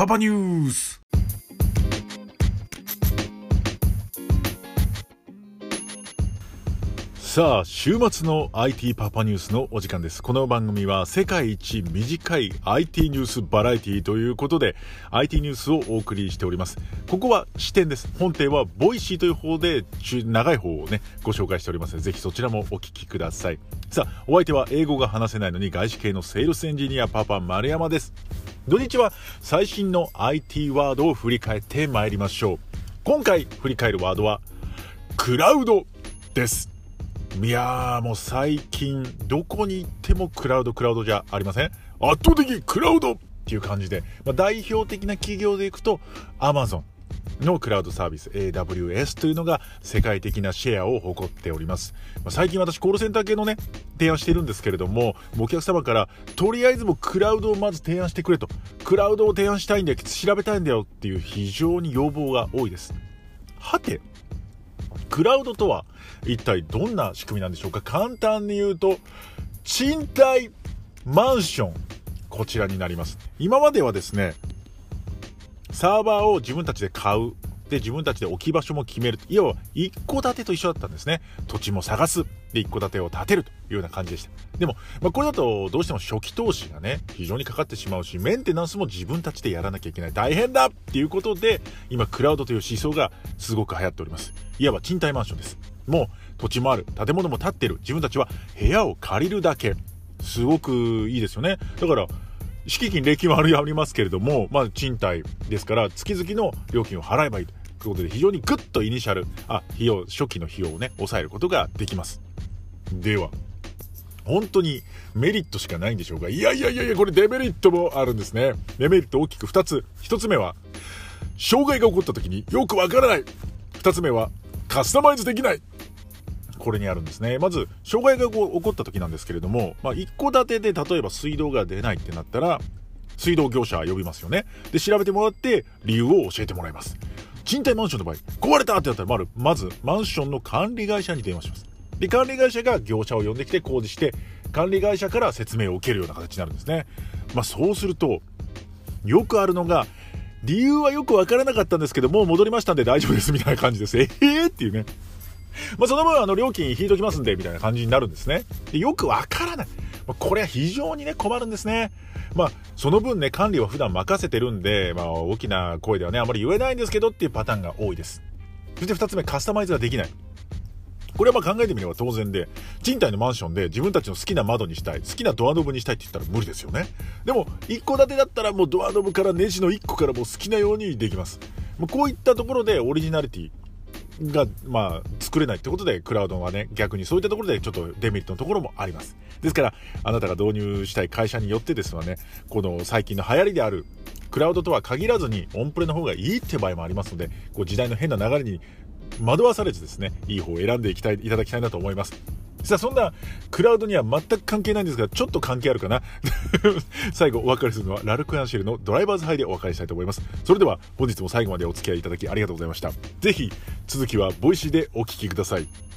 パパニュースさあ週末の IT パパニュースのお時間です。この番組は世界一短い IT ニュースバラエティということで IT ニュースをお送りしております。ここは支店です。本編は Voicy という方で長い方をねご紹介しておりますのでぜひそちらもお聞きください。さあお相手は英語が話せないのに外資系のセールスエンジニアパパ丸山です。土日は最新の IT ワードを振り返ってまいりましょう。今回振り返るワードはクラウドです。いやーもう最近どこに行ってもクラウドクラウドじゃありません。圧倒的クラウドっていう感じで、まあ、代表的な企業でいくとアマゾンのクラウドサービス AWS というのが世界的なシェアを誇っております、まあ、最近私コールセンター系のね提案してるんですけれどもお客様からとりあえずもクラウドをまず提案してくれと。クラウドを提案したいんだよ調べたいんだよっていう非常に要望が多いです。はてクラウドとは一体どんな仕組みなんでしょうか。簡単に言うと賃貸マンション。こちらになります。今まではですねサーバーを自分たちで買う。で自分たちで置き場所も決める。いわば一戸建てと一緒だったんですね。土地も探す。で一戸建てを建てるというような感じでした。でも、まあ、これだとどうしても初期投資がね非常にかかってしまうしメンテナンスも自分たちでやらなきゃいけない。大変だっていうことで今クラウドという思想がすごく流行っております。いわば賃貸マンションです。もう土地もある。建物も建ってる。自分たちは部屋を借りるだけ。すごくいいですよね。だから敷金、礼金はありますけれども、まあ、賃貸ですから、月々の料金を払えばいいということで、非常にグッとイニシャル、あ、費用、初期の費用をね、抑えることができます。では、本当にメリットしかないんでしょうか？いやいやいやいや、これデメリットもあるんですね。デメリット大きく2つ。1つ目は、障害が起こった時によくわからない。2つ目は、カスタマイズできない。これにあるんですね。まず、障害が起こった時なんですけれども、まあ、一戸建てで例えば水道が出ないってなったら、水道業者呼びますよね。で、調べてもらって、理由を教えてもらいます。賃貸マンションの場合、壊れたってなったら、まず、マンションの管理会社に電話します。で、管理会社が業者を呼んできて工事して、管理会社から説明を受けるような形になるんですね。まあ、そうすると、よくあるのが、理由はよくわからなかったんですけど、もう戻りましたんで大丈夫ですみたいな感じです。ええー、っていうね。まあ、その分、あの、料金引いときますんで、みたいな感じになるんですね。でよくわからない。まあ、これは非常にね、困るんですね。まあ、その分ね、管理は普段任せてるんで、まあ、大きな声ではね、あまり言えないんですけどっていうパターンが多いです。そして2つ目、カスタマイズができない。これはまあ考えてみれば当然で、賃貸のマンションで自分たちの好きな窓にしたい、好きなドアノブにしたいって言ったら無理ですよね。でも、一戸建てだったらもうドアノブからネジの1個からもう好きなようにできます。こういったところでオリジナリティ、が、まあ、作れないってことで、クラウドはね、逆にそういったところでちょっとデメリットのところもあります。ですから、あなたが導入したい会社によってですわね、この最近の流行りである、クラウドとは限らずにオンプレの方がいいって場合もありますので、こう時代の変な流れに惑わされずですね、いい方を選んでいきたい、いただきたいなと思います。さあ、そんなクラウドには全く関係ないんですが、ちょっと関係あるかな？最後お別れするのはラルクアンシェルのドライバーズハイでお別れしたいと思います。それでは本日も最後までお付き合いいただきありがとうございました。ぜひ続きはボイシーでお聴きください。